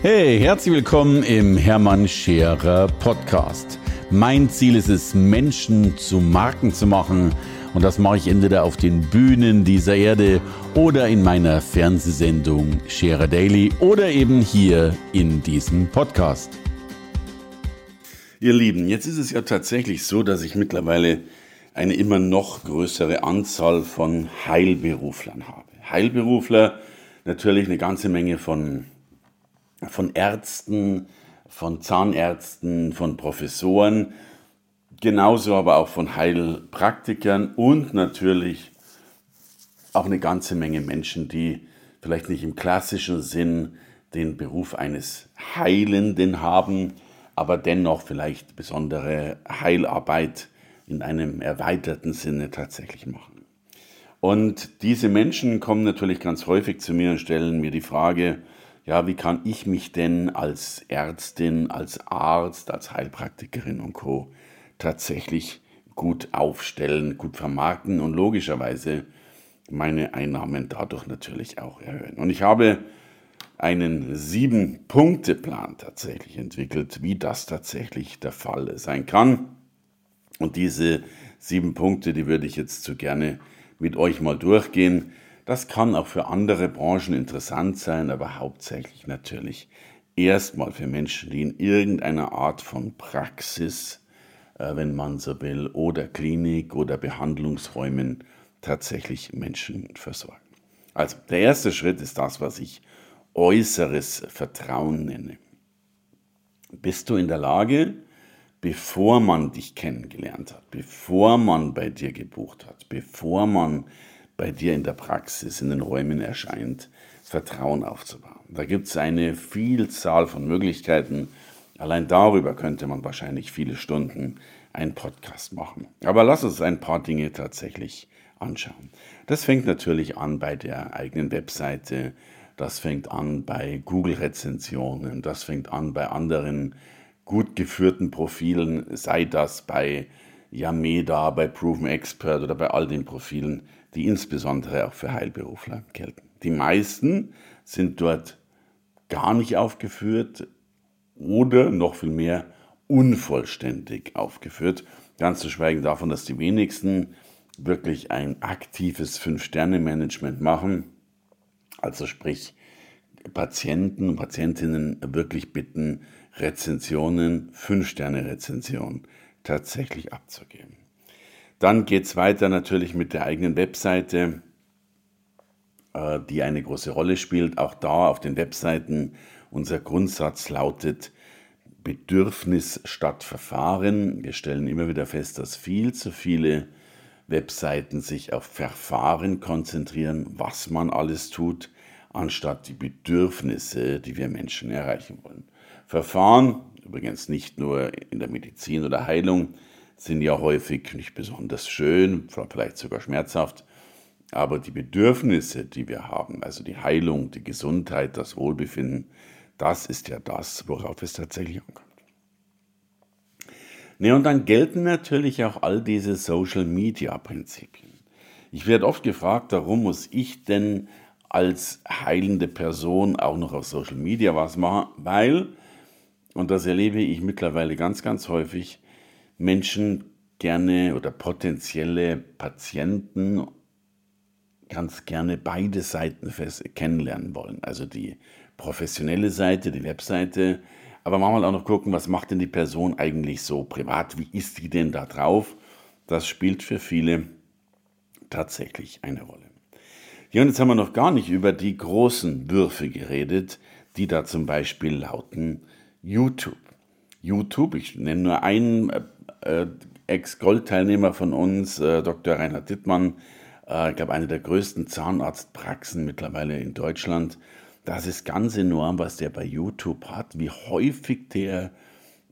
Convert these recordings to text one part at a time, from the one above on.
Hey, herzlich willkommen im Hermann Scherer Podcast. Mein Ziel ist es, Menschen zu Marken zu machen. Und das mache ich entweder auf den Bühnen dieser Erde oder in meiner Fernsehsendung Scherer Daily oder eben hier in diesem Podcast. Ihr Lieben, jetzt ist es ja tatsächlich so, dass ich mittlerweile eine immer noch größere Anzahl von Heilberuflern habe. Heilberufler, natürlich eine ganze Menge von von Ärzten, von Zahnärzten, von Professoren, genauso aber auch von Heilpraktikern und natürlich auch eine ganze Menge Menschen, die vielleicht nicht im klassischen Sinn den Beruf eines Heilenden haben, aber dennoch vielleicht besondere Heilarbeit in einem erweiterten Sinne tatsächlich machen. Und diese Menschen kommen natürlich ganz häufig zu mir und stellen mir die Frage, ja, wie kann ich mich denn als Ärztin, als Arzt, als Heilpraktikerin und Co. tatsächlich gut aufstellen, gut vermarkten und logischerweise meine Einnahmen dadurch natürlich auch erhöhen. Und ich habe einen Sieben-Punkte-Plan tatsächlich entwickelt, wie das tatsächlich der Fall sein kann. Und diese sieben Punkte, die würde ich jetzt so gerne mit euch mal durchgehen. Das kann auch für andere Branchen interessant sein, aber hauptsächlich natürlich erstmal für Menschen, die in irgendeiner Art von Praxis, äh, wenn man so will, oder Klinik oder Behandlungsräumen tatsächlich Menschen versorgen. Also der erste Schritt ist das, was ich äußeres Vertrauen nenne. Bist du in der Lage, bevor man dich kennengelernt hat, bevor man bei dir gebucht hat, bevor man bei dir in der Praxis, in den Räumen erscheint, Vertrauen aufzubauen. Da gibt es eine Vielzahl von Möglichkeiten. Allein darüber könnte man wahrscheinlich viele Stunden einen Podcast machen. Aber lass uns ein paar Dinge tatsächlich anschauen. Das fängt natürlich an bei der eigenen Webseite, das fängt an bei Google-Rezensionen, das fängt an bei anderen gut geführten Profilen, sei das bei Yameda, bei Proven Expert oder bei all den Profilen, die insbesondere auch für Heilberufler gelten. Die meisten sind dort gar nicht aufgeführt oder noch viel mehr unvollständig aufgeführt. Ganz zu schweigen davon, dass die wenigsten wirklich ein aktives Fünf-Sterne-Management machen. Also sprich, Patienten und Patientinnen wirklich bitten, Rezensionen, Fünf-Sterne-Rezensionen tatsächlich abzugeben. Dann geht es weiter natürlich mit der eigenen Webseite, äh, die eine große Rolle spielt. Auch da auf den Webseiten unser Grundsatz lautet Bedürfnis statt Verfahren. Wir stellen immer wieder fest, dass viel zu viele Webseiten sich auf Verfahren konzentrieren, was man alles tut, anstatt die Bedürfnisse, die wir Menschen erreichen wollen. Verfahren, übrigens nicht nur in der Medizin oder Heilung, sind ja häufig nicht besonders schön, vielleicht sogar schmerzhaft. Aber die Bedürfnisse, die wir haben, also die Heilung, die Gesundheit, das Wohlbefinden, das ist ja das, worauf es tatsächlich ankommt. Ne, und dann gelten natürlich auch all diese Social-Media-Prinzipien. Ich werde oft gefragt, warum muss ich denn als heilende Person auch noch auf Social Media was machen? Weil, und das erlebe ich mittlerweile ganz, ganz häufig, Menschen gerne oder potenzielle Patienten ganz gerne beide Seiten kennenlernen wollen. Also die professionelle Seite, die Webseite, aber manchmal auch noch gucken, was macht denn die Person eigentlich so privat, wie ist die denn da drauf? Das spielt für viele tatsächlich eine Rolle. Ja, und jetzt haben wir noch gar nicht über die großen Würfe geredet, die da zum Beispiel lauten YouTube. YouTube, ich nenne nur einen äh, Ex-Gold-Teilnehmer von uns, äh, Dr. Reinhard Dittmann, äh, ich glaube, eine der größten Zahnarztpraxen mittlerweile in Deutschland. Das ist ganz enorm, was der bei YouTube hat, wie häufig der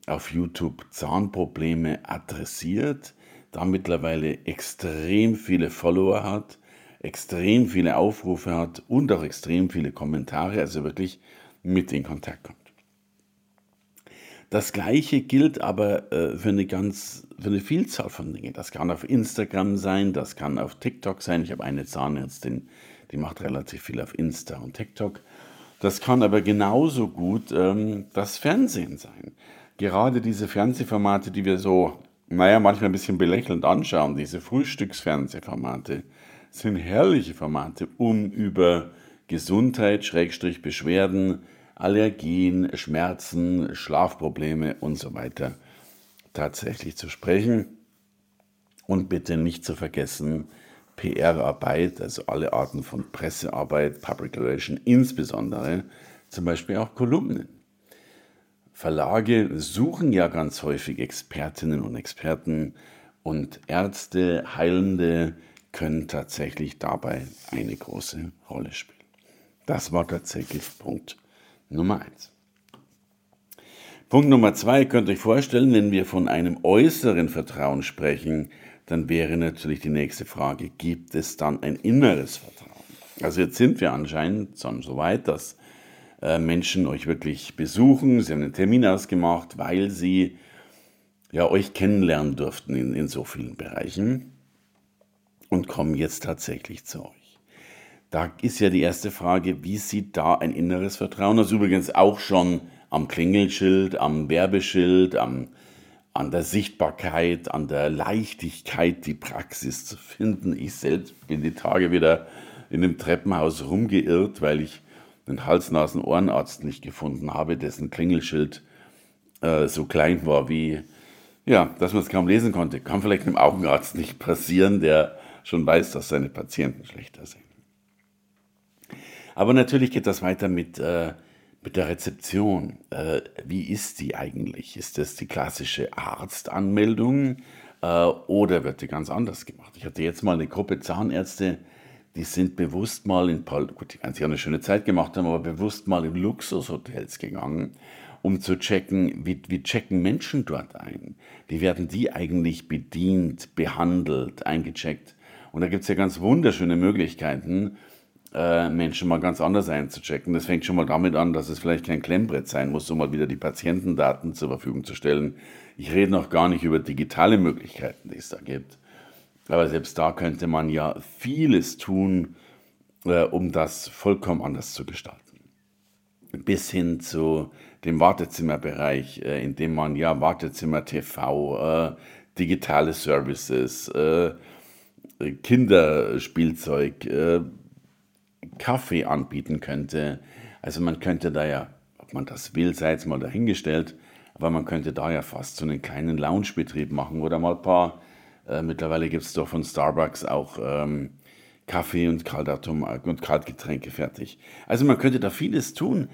auf YouTube Zahnprobleme adressiert, da mittlerweile extrem viele Follower hat, extrem viele Aufrufe hat und auch extrem viele Kommentare, also wirklich mit in Kontakt kommt. Das gleiche gilt aber äh, für eine ganz, für eine Vielzahl von Dingen. Das kann auf Instagram sein, das kann auf TikTok sein. Ich habe eine Zahnärztin, die macht relativ viel auf Insta und TikTok. Das kann aber genauso gut ähm, das Fernsehen sein. Gerade diese Fernsehformate, die wir so, naja, manchmal ein bisschen belächelnd anschauen, diese Frühstücksfernsehformate, sind herrliche Formate, um über Gesundheit, Schrägstrich Beschwerden, Allergien, Schmerzen, Schlafprobleme und so weiter tatsächlich zu sprechen. Und bitte nicht zu vergessen, PR-Arbeit, also alle Arten von Pressearbeit, Public Relation, insbesondere zum Beispiel auch Kolumnen. Verlage suchen ja ganz häufig Expertinnen und Experten und Ärzte, Heilende können tatsächlich dabei eine große Rolle spielen. Das war tatsächlich Punkt Nummer eins. Punkt Nummer zwei, könnt ihr euch vorstellen, wenn wir von einem äußeren Vertrauen sprechen, dann wäre natürlich die nächste Frage, gibt es dann ein inneres Vertrauen? Also jetzt sind wir anscheinend schon so weit, dass äh, Menschen euch wirklich besuchen, sie haben einen Termin ausgemacht, weil sie ja euch kennenlernen durften in, in so vielen Bereichen und kommen jetzt tatsächlich zu euch. Da ist ja die erste Frage, wie sieht da ein inneres Vertrauen aus? Übrigens auch schon am Klingelschild, am Werbeschild, am an der Sichtbarkeit, an der Leichtigkeit, die Praxis zu finden. Ich selbst bin die Tage wieder in dem Treppenhaus rumgeirrt, weil ich den Hals-Nasen-Ohrenarzt nicht gefunden habe, dessen Klingelschild äh, so klein war wie, ja, dass man es kaum lesen konnte. Kann vielleicht einem Augenarzt nicht passieren, der schon weiß, dass seine Patienten schlechter sind. Aber natürlich geht das weiter mit äh, mit der Rezeption, äh, wie ist die eigentlich? Ist das die klassische Arztanmeldung äh, oder wird die ganz anders gemacht? Ich hatte jetzt mal eine Gruppe Zahnärzte, die sind bewusst mal in, gut, die ganz eine schöne Zeit gemacht haben, aber bewusst mal in Luxushotels gegangen, um zu checken, wie, wie checken Menschen dort ein? Wie werden die eigentlich bedient, behandelt, eingecheckt? Und da gibt es ja ganz wunderschöne Möglichkeiten, äh, Menschen mal ganz anders einzuchecken. Das fängt schon mal damit an, dass es vielleicht kein Klemmbrett sein muss, um mal wieder die Patientendaten zur Verfügung zu stellen. Ich rede noch gar nicht über digitale Möglichkeiten, die es da gibt. Aber selbst da könnte man ja vieles tun, äh, um das vollkommen anders zu gestalten. Bis hin zu dem Wartezimmerbereich, äh, in dem man ja Wartezimmer TV, digitale Services, Kinderspielzeug, Kaffee anbieten könnte. Also man könnte da ja, ob man das will, sei jetzt mal dahingestellt, aber man könnte da ja fast so einen kleinen Loungebetrieb machen oder mal ein paar, äh, mittlerweile gibt es doch von Starbucks auch ähm, Kaffee und, Kaltatom und Kaltgetränke fertig. Also man könnte da vieles tun.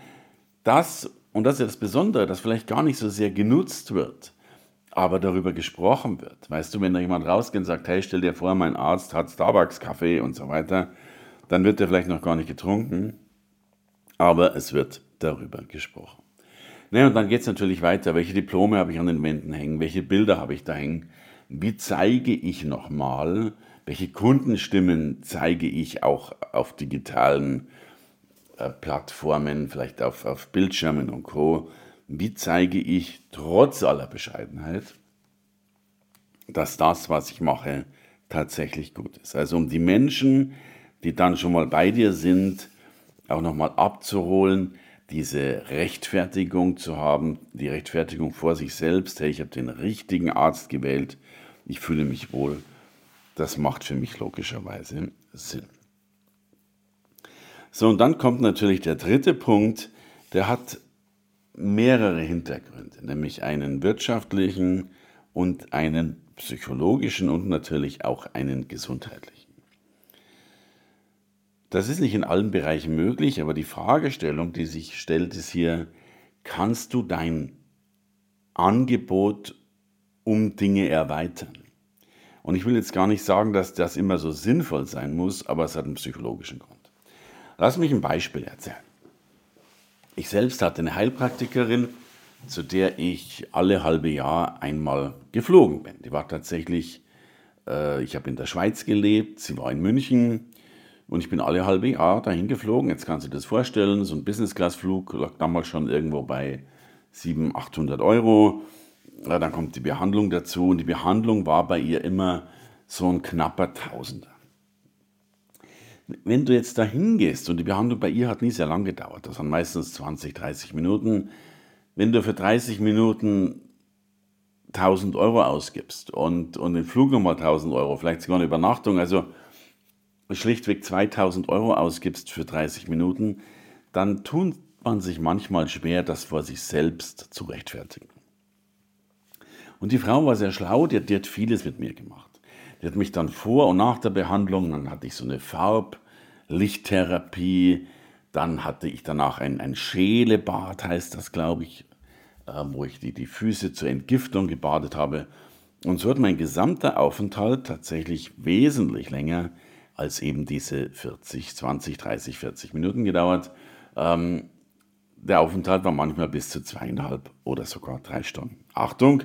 Das, und das ist ja das Besondere, das vielleicht gar nicht so sehr genutzt wird, aber darüber gesprochen wird. Weißt du, wenn da jemand rausgeht und sagt, hey, stell dir vor, mein Arzt hat Starbucks-Kaffee und so weiter, dann wird er vielleicht noch gar nicht getrunken, aber es wird darüber gesprochen. Naja, und dann geht es natürlich weiter. Welche Diplome habe ich an den Wänden hängen? Welche Bilder habe ich da hängen? Wie zeige ich nochmal? Welche Kundenstimmen zeige ich auch auf digitalen äh, Plattformen, vielleicht auf, auf Bildschirmen und Co.? Wie zeige ich trotz aller Bescheidenheit, dass das, was ich mache, tatsächlich gut ist? Also um die Menschen, die dann schon mal bei dir sind, auch nochmal abzuholen, diese Rechtfertigung zu haben, die Rechtfertigung vor sich selbst, hey, ich habe den richtigen Arzt gewählt, ich fühle mich wohl, das macht für mich logischerweise Sinn. So, und dann kommt natürlich der dritte Punkt, der hat mehrere Hintergründe, nämlich einen wirtschaftlichen und einen psychologischen und natürlich auch einen gesundheitlichen. Das ist nicht in allen Bereichen möglich, aber die Fragestellung, die sich stellt, ist hier, kannst du dein Angebot um Dinge erweitern? Und ich will jetzt gar nicht sagen, dass das immer so sinnvoll sein muss, aber es hat einen psychologischen Grund. Lass mich ein Beispiel erzählen. Ich selbst hatte eine Heilpraktikerin, zu der ich alle halbe Jahr einmal geflogen bin. Die war tatsächlich, äh, ich habe in der Schweiz gelebt, sie war in München, und ich bin alle halbe Jahr dahin geflogen. Jetzt kannst du dir das vorstellen, so ein Business-Class-Flug lag damals schon irgendwo bei 700, 800 Euro. Ja, dann kommt die Behandlung dazu und die Behandlung war bei ihr immer so ein knapper Tausender. wenn du jetzt da hingehst und die Behandlung bei ihr hat nie sehr lang gedauert, das waren meistens 20, 30 Minuten, wenn du für 30 Minuten 1000 Euro ausgibst und, und den Flug nochmal 1000 Euro, vielleicht sogar eine Übernachtung, also schlichtweg 2000 Euro ausgibst für 30 Minuten, dann tut man sich manchmal schwer, das vor sich selbst zu rechtfertigen. Und die Frau war sehr schlau, die, die hat vieles mit mir gemacht. Die hat mich dann vor und nach der Behandlung, dann hatte ich so eine Farblichttherapie, dann hatte ich danach ein, ein Schelebad, heißt das, glaube ich, äh, wo ich die, die Füße zur Entgiftung gebadet habe. Und so hat mein gesamter Aufenthalt tatsächlich wesentlich länger als eben diese 40, 20, 30, 40 Minuten gedauert. Ähm, der Aufenthalt war manchmal bis zu zweieinhalb oder sogar drei Stunden. Achtung,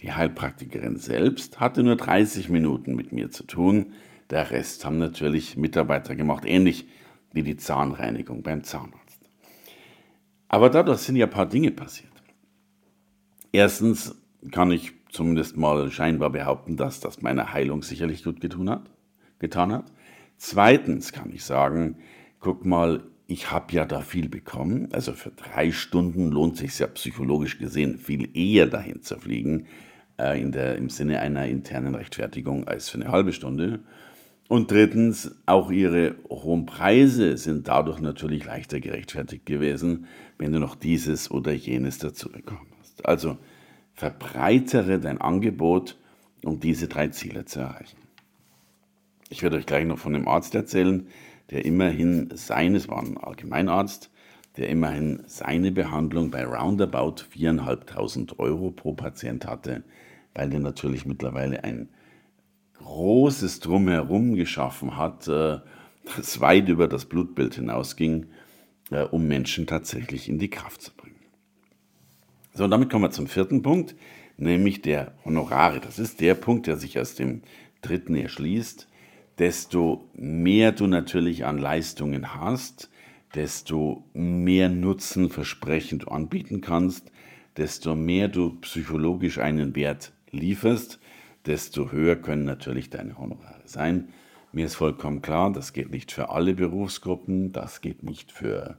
die Heilpraktikerin selbst hatte nur 30 Minuten mit mir zu tun. Der Rest haben natürlich Mitarbeiter gemacht, ähnlich wie die Zahnreinigung beim Zahnarzt. Aber dadurch sind ja ein paar Dinge passiert. Erstens kann ich zumindest mal scheinbar behaupten, dass das meine Heilung sicherlich gut getan hat. Getan hat. Zweitens kann ich sagen, guck mal, ich habe ja da viel bekommen. Also für drei Stunden lohnt sich ja psychologisch gesehen viel eher dahin zu fliegen, äh, in der, im Sinne einer internen Rechtfertigung als für eine halbe Stunde. Und drittens, auch ihre hohen Preise sind dadurch natürlich leichter gerechtfertigt gewesen, wenn du noch dieses oder jenes dazu bekommen hast. Also verbreitere dein Angebot, um diese drei Ziele zu erreichen. Ich werde euch gleich noch von dem Arzt erzählen, der immerhin seines, war ein Allgemeinarzt, der immerhin seine Behandlung bei roundabout 4.500 Euro pro Patient hatte weil er natürlich mittlerweile ein großes Drumherum geschaffen hat, äh, das weit über das Blutbild hinausging, äh, um Menschen tatsächlich in die Kraft zu bringen. So, und damit kommen wir zum vierten Punkt, nämlich der Honorare. Das ist der Punkt, der sich aus dem dritten erschließt. Desto mehr du natürlich an Leistungen hast, desto mehr Nutzen versprechend anbieten kannst, desto mehr du psychologisch einen Wert lieferst, desto höher können natürlich deine Honorare sein. Mir ist vollkommen klar, das geht nicht für alle Berufsgruppen, das geht nicht für,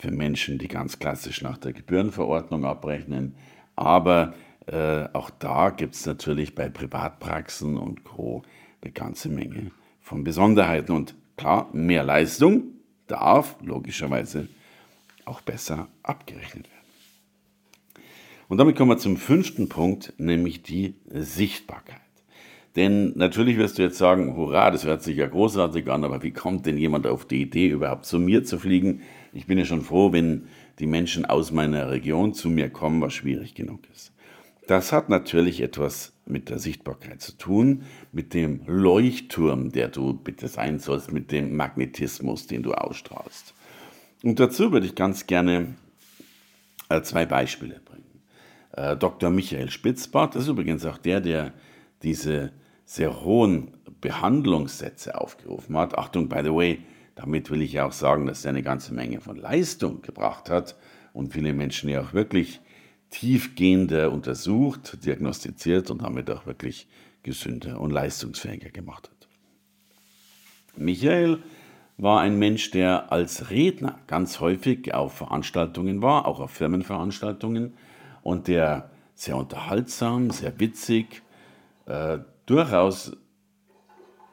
für Menschen, die ganz klassisch nach der Gebührenverordnung abrechnen, aber äh, auch da gibt es natürlich bei Privatpraxen und Co. eine ganze Menge von Besonderheiten. Und klar, mehr Leistung darf logischerweise auch besser abgerechnet werden. Und damit kommen wir zum fünften Punkt, nämlich die Sichtbarkeit. Denn natürlich wirst du jetzt sagen, hurra, das hört sich ja großartig an, aber wie kommt denn jemand auf die Idee, überhaupt zu mir zu fliegen? Ich bin ja schon froh, wenn die Menschen aus meiner Region zu mir kommen, was schwierig genug ist. Das hat natürlich etwas mit der Sichtbarkeit zu tun, mit dem Leuchtturm, der du bitte sein sollst, mit dem Magnetismus, den du ausstrahlst. Und dazu würde ich ganz gerne äh, zwei Beispiele bringen. Äh, Dr. Michael Spitzbart, ist übrigens auch der, der diese sehr hohen Behandlungssätze aufgerufen hat. Achtung, by the way, damit will ich ja auch sagen, dass er eine ganze Menge von Leistung gebracht hat und viele Menschen ja auch wirklich tiefgehender untersucht, diagnostiziert und damit auch wirklich gesünder und leistungsfähiger gemacht hat. Michael war ein Mensch, der als Redner ganz häufig auf Veranstaltungen war, auch auf Firmenveranstaltungen, und der sehr unterhaltsam, sehr witzig, äh, durchaus,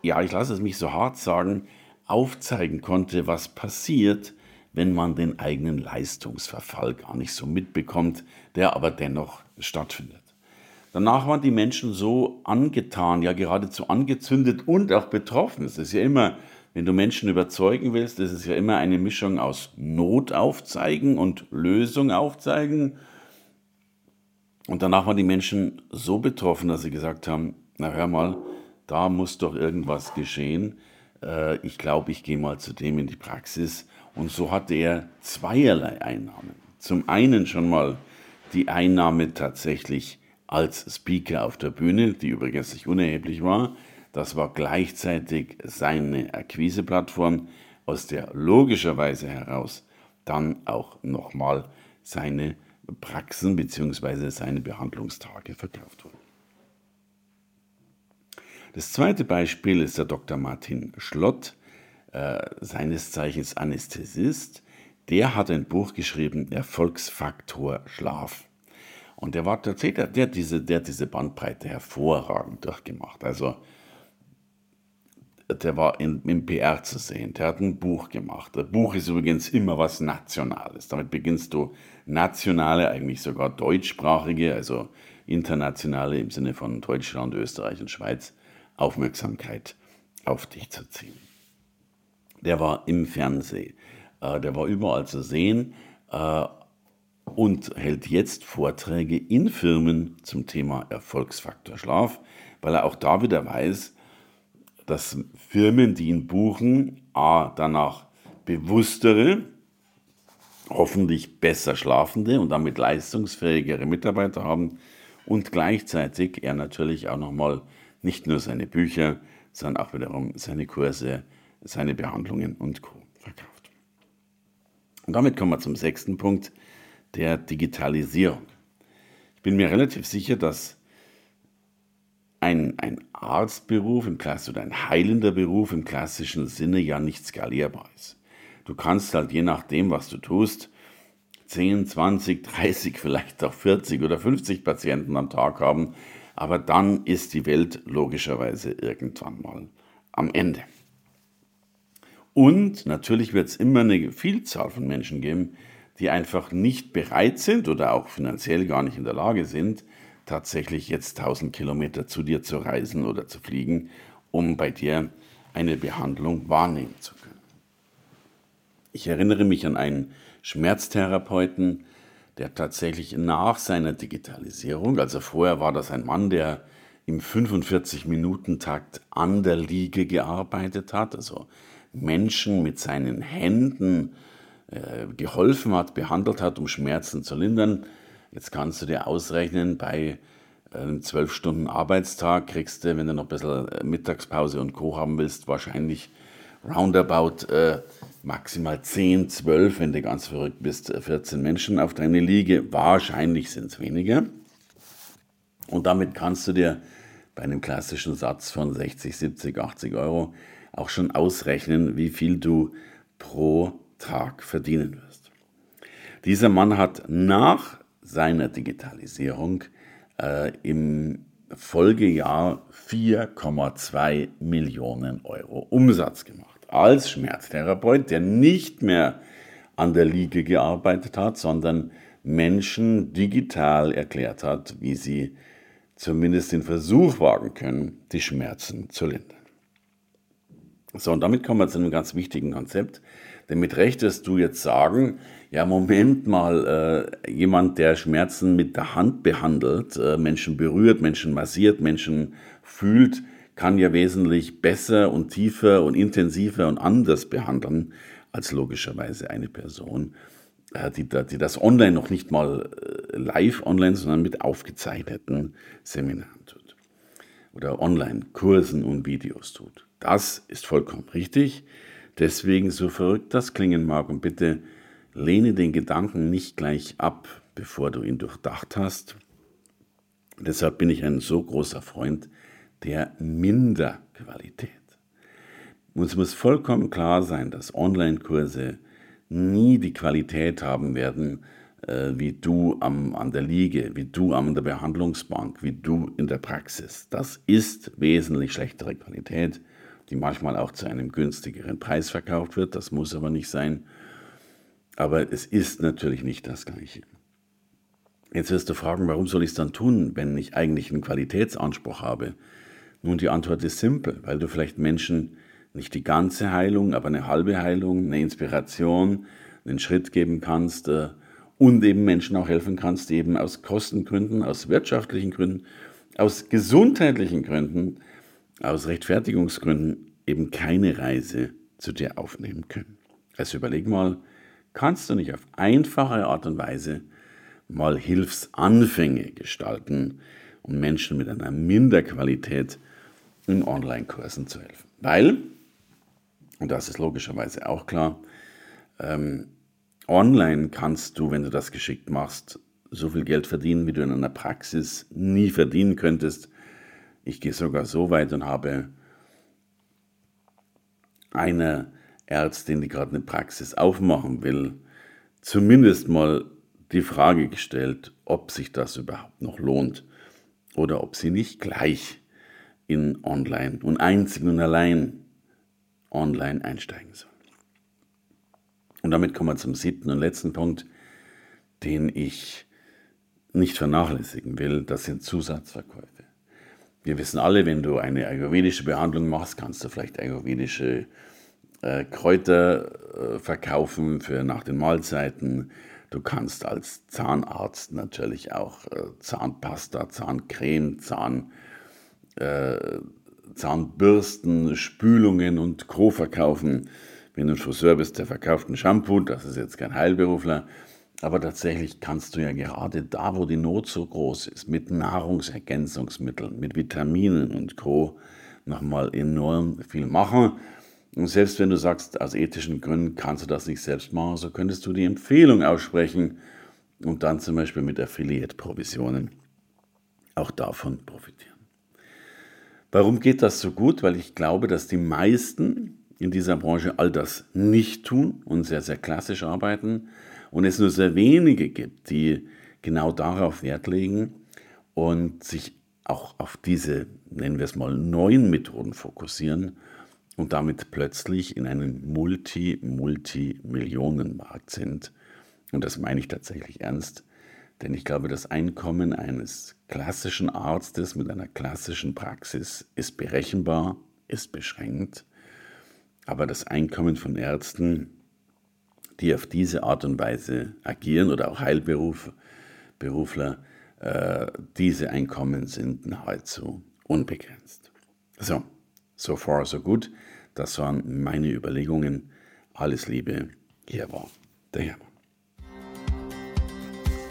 ja, ich lasse es mich so hart sagen, aufzeigen konnte, was passiert, wenn man den eigenen Leistungsverfall gar nicht so mitbekommt, der aber dennoch stattfindet. Danach waren die Menschen so angetan, ja geradezu angezündet und auch betroffen. Es ist ja immer, wenn du Menschen überzeugen willst, ist es ja immer eine Mischung aus Not aufzeigen und Lösung aufzeigen und danach waren die Menschen so betroffen, dass sie gesagt haben, na hör mal, da muss doch irgendwas geschehen. Äh, ich glaube, ich gehe mal zu dem in die Praxis. Und so hatte er zweierlei Einnahmen. Zum einen schon mal die Einnahme tatsächlich als Speaker auf der Bühne, die übrigens nicht unerheblich war. Das war gleichzeitig seine Akquiseplattform, aus der logischerweise heraus dann auch nochmal seine Praxen bzw. seine Behandlungstage verkauft wurden. Das zweite Beispiel ist der Dr. Martin Schlott, äh, seines Zeichens Anästhesist, der hat ein Buch geschrieben, Erfolgsfaktor Schlaf. Und der war tatsächlich, der hat diese, der diese Bandbreite hervorragend durchgemacht. Also der war in, im PR zu sehen, der hat ein Buch gemacht. Das Buch ist übrigens immer was Nationales. Damit beginnst du nationale, eigentlich sogar deutschsprachige, also internationale im Sinne von Deutschland, Österreich und Schweiz, Aufmerksamkeit auf dich zu ziehen. Der war im Fernsehen, äh, der war überall zu sehen äh, und hält jetzt Vorträge in Firmen zum Thema Erfolgsfaktor Schlaf, weil er auch da wieder weiß, dass Firmen, die ihn buchen, a, danach bewusstere, hoffentlich besser schlafende und damit leistungsfähigere Mitarbeiter haben und gleichzeitig er natürlich auch nochmal nicht nur seine Bücher, sondern auch wiederum seine Kurse, seine Behandlungen und Co. verkauft. Und damit kommen wir zum sechsten Punkt, der Digitalisierung. Ich bin mir relativ sicher, dass ein, ein Arztberuf im Klass oder ein heilender Beruf im klassischen Sinne ja nicht skalierbar ist. Du kannst halt je nachdem, was du tust, 10, 20, 30, vielleicht auch 40 oder 50 Patienten am Tag haben, aber dann ist die Welt logischerweise irgendwann mal am Ende. Und natürlich wird es immer eine Vielzahl von Menschen geben, die einfach nicht bereit sind oder auch finanziell gar nicht in der Lage sind, tatsächlich jetzt 1000 Kilometer zu dir zu reisen oder zu fliegen, um bei dir eine Behandlung wahrnehmen zu können. Ich erinnere mich an einen Schmerztherapeuten, der tatsächlich nach seiner Digitalisierung, also vorher war das ein Mann, der im 45-Minuten-Takt an der Liege gearbeitet hat, also Menschen mit seinen Händen äh, geholfen hat, behandelt hat, um Schmerzen zu lindern. Jetzt kannst du dir ausrechnen, bei einem zwölf Stunden Arbeitstag kriegst du, wenn du noch ein bisschen äh, Mittagspause und Co. haben willst, wahrscheinlich roundabout äh, maximal 10, 12, wenn du ganz verrückt bist, 14 äh, Menschen auf deine Liege. Wahrscheinlich sind es weniger. Und damit kannst du dir bei einem klassischen Satz von 60, 70, 80 Euro auch schon ausrechnen, wie viel du pro Tag verdienen wirst. Dieser Mann hat nach seiner Digitalisierung äh, im Folgejahr 4,2 Millionen Euro Umsatz gemacht. Als Schmerztherapeut, der nicht mehr an der Liege gearbeitet hat, sondern Menschen digital erklärt hat, wie sie zumindest den Versuch wagen können, die Schmerzen zu lindern. So, und damit kommen wir zu einem ganz wichtigen Konzept. Denn mit Recht wirst du jetzt sagen, ja, Moment mal, äh, jemand, der Schmerzen mit der Hand behandelt, äh, Menschen berührt, Menschen massiert, Menschen fühlt, kann ja wesentlich besser und tiefer und intensiver und anders behandeln als logischerweise eine Person, äh, die, die das online noch nicht mal äh, live online, sondern mit aufgezeichneten Seminaren tut oder Online-Kursen und Videos tut. Das ist vollkommen richtig. Deswegen, so verrückt das klingen mag, und bitte Lehne den Gedanken nicht gleich ab, bevor du ihn durchdacht hast. Deshalb bin ich ein so großer Freund der Minderqualität. Uns muss vollkommen klar sein, dass Online-Kurse nie die Qualität haben werden, wie du am, an der Liege, wie du an der Behandlungsbank, wie du in der Praxis. Das ist wesentlich schlechtere Qualität, die manchmal auch zu einem günstigeren Preis verkauft wird. Das muss aber nicht sein. Aber es ist natürlich nicht das Gleiche. Jetzt wirst du fragen, warum soll ich es dann tun, wenn ich eigentlich einen Qualitätsanspruch habe? Nun, die Antwort ist simpel, weil du vielleicht Menschen nicht die ganze Heilung, aber eine halbe Heilung, eine Inspiration, einen Schritt geben kannst äh, und eben Menschen auch helfen kannst, die eben aus Kostengründen, aus wirtschaftlichen Gründen, aus gesundheitlichen Gründen, aus Rechtfertigungsgründen eben keine Reise zu dir aufnehmen können. Also überleg mal, kannst du nicht auf einfache Art und Weise mal Hilfsanfänge gestalten, um Menschen mit einer Minderqualität in Online-Kursen zu helfen. Weil, und das ist logischerweise auch klar, ähm, online kannst du, wenn du das geschickt machst, so viel Geld verdienen, wie du in einer Praxis nie verdienen könntest. Ich gehe sogar so weit und habe eine Ärztin, die gerade eine Praxis aufmachen will, zumindest mal die Frage gestellt, ob sich das überhaupt noch lohnt oder ob sie nicht gleich in Online und einzig und allein online einsteigen soll. Und damit kommen wir zum siebten und letzten Punkt, den ich nicht vernachlässigen will, das sind Zusatzverkäufe. Wir wissen alle, wenn du eine ayurvedische Behandlung machst, kannst du vielleicht ayurvedische äh, Kräuter äh, verkaufen für nach den Mahlzeiten. Du kannst als Zahnarzt natürlich auch äh, Zahnpasta, Zahncreme, Zahn, äh, Zahnbürsten, Spülungen und Co. verkaufen. Wenn du ein Friseur bist, der verkauft ein Shampoo, das ist jetzt kein Heilberufler. Aber tatsächlich kannst du ja gerade da, wo die Not so groß ist, mit Nahrungsergänzungsmitteln, mit Vitaminen und Co. nochmal enorm viel machen. Und selbst wenn du sagst, aus ethischen Gründen kannst du das nicht selbst machen, so könntest du die Empfehlung aussprechen und dann zum Beispiel mit Affiliate-Provisionen auch davon profitieren. Warum geht das so gut? Weil ich glaube, dass die meisten in dieser Branche all das nicht tun und sehr, sehr klassisch arbeiten und es nur sehr wenige gibt, die genau darauf Wert legen und sich auch auf diese, nennen wir es mal, neuen Methoden fokussieren und damit plötzlich in einem Multi-Multi-Millionen-Markt sind. Und das meine ich tatsächlich ernst, denn ich glaube, das Einkommen eines klassischen Arztes mit einer klassischen Praxis ist berechenbar, ist beschränkt, aber das Einkommen von Ärzten, die auf diese Art und Weise agieren oder auch Heilberufler, äh, diese Einkommen sind nahezu unbegrenzt. So, so far, so gut. Das waren meine Überlegungen. Alles Liebe, hier war der Hermann.